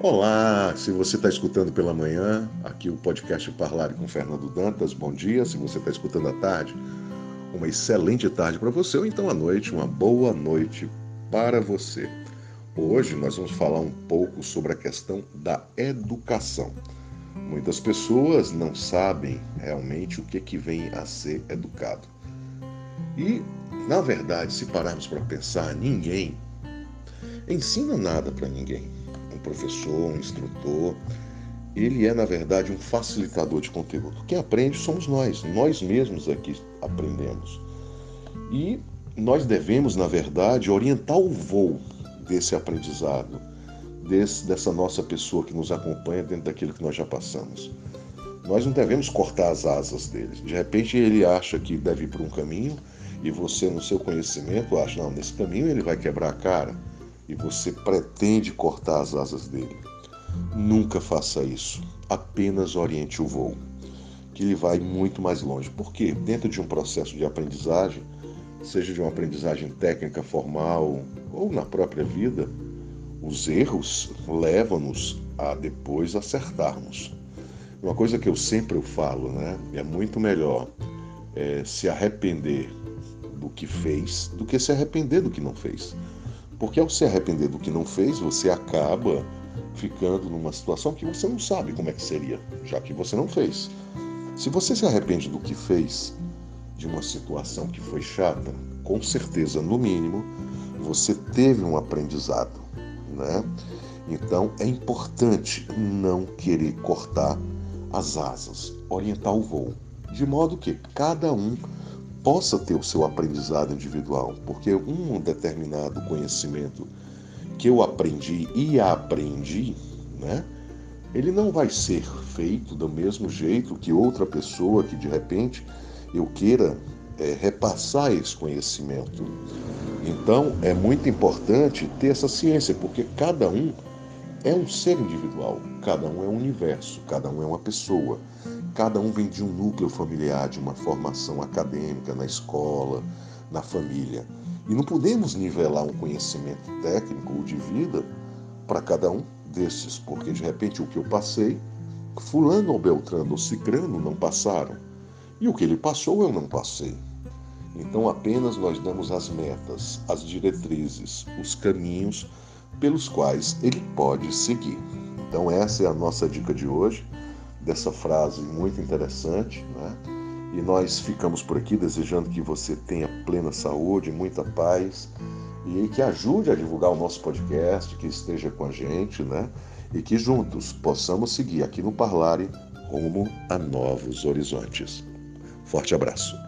Olá, se você está escutando pela manhã, aqui o podcast Parlare com Fernando Dantas, bom dia. Se você está escutando à tarde, uma excelente tarde para você, ou então à noite, uma boa noite para você. Hoje nós vamos falar um pouco sobre a questão da educação. Muitas pessoas não sabem realmente o que, que vem a ser educado. E, na verdade, se pararmos para pensar, ninguém ensina nada para ninguém um professor, um instrutor. Ele é, na verdade, um facilitador de conteúdo. Quem aprende somos nós, nós mesmos aqui aprendemos. E nós devemos, na verdade, orientar o voo desse aprendizado, desse, dessa nossa pessoa que nos acompanha dentro daquilo que nós já passamos. Nós não devemos cortar as asas dele. De repente ele acha que deve ir por um caminho e você, no seu conhecimento, acha, não, nesse caminho ele vai quebrar a cara e você pretende cortar as asas dele. Nunca faça isso. Apenas oriente o voo, que ele vai muito mais longe. Porque dentro de um processo de aprendizagem, seja de uma aprendizagem técnica formal ou na própria vida, os erros levam-nos a depois acertarmos. Uma coisa que eu sempre falo, né? É muito melhor é, se arrepender do que fez do que se arrepender do que não fez. Porque ao se arrepender do que não fez, você acaba ficando numa situação que você não sabe como é que seria, já que você não fez. Se você se arrepende do que fez, de uma situação que foi chata, com certeza, no mínimo, você teve um aprendizado, né? Então é importante não querer cortar as asas, orientar o voo, de modo que cada um possa ter o seu aprendizado individual, porque um determinado conhecimento que eu aprendi e aprendi, né, ele não vai ser feito do mesmo jeito que outra pessoa que de repente eu queira é, repassar esse conhecimento. Então é muito importante ter essa ciência, porque cada um é um ser individual, cada um é um universo, cada um é uma pessoa. Cada um vem de um núcleo familiar, de uma formação acadêmica, na escola, na família. E não podemos nivelar um conhecimento técnico ou de vida para cada um desses, porque de repente o que eu passei, Fulano ou Beltrano ou Cicrano não passaram. E o que ele passou eu não passei. Então apenas nós damos as metas, as diretrizes, os caminhos pelos quais ele pode seguir. Então essa é a nossa dica de hoje dessa frase muito interessante, né? E nós ficamos por aqui desejando que você tenha plena saúde, muita paz e que ajude a divulgar o nosso podcast, que esteja com a gente, né? E que juntos possamos seguir aqui no Parlare rumo a novos horizontes. Forte abraço.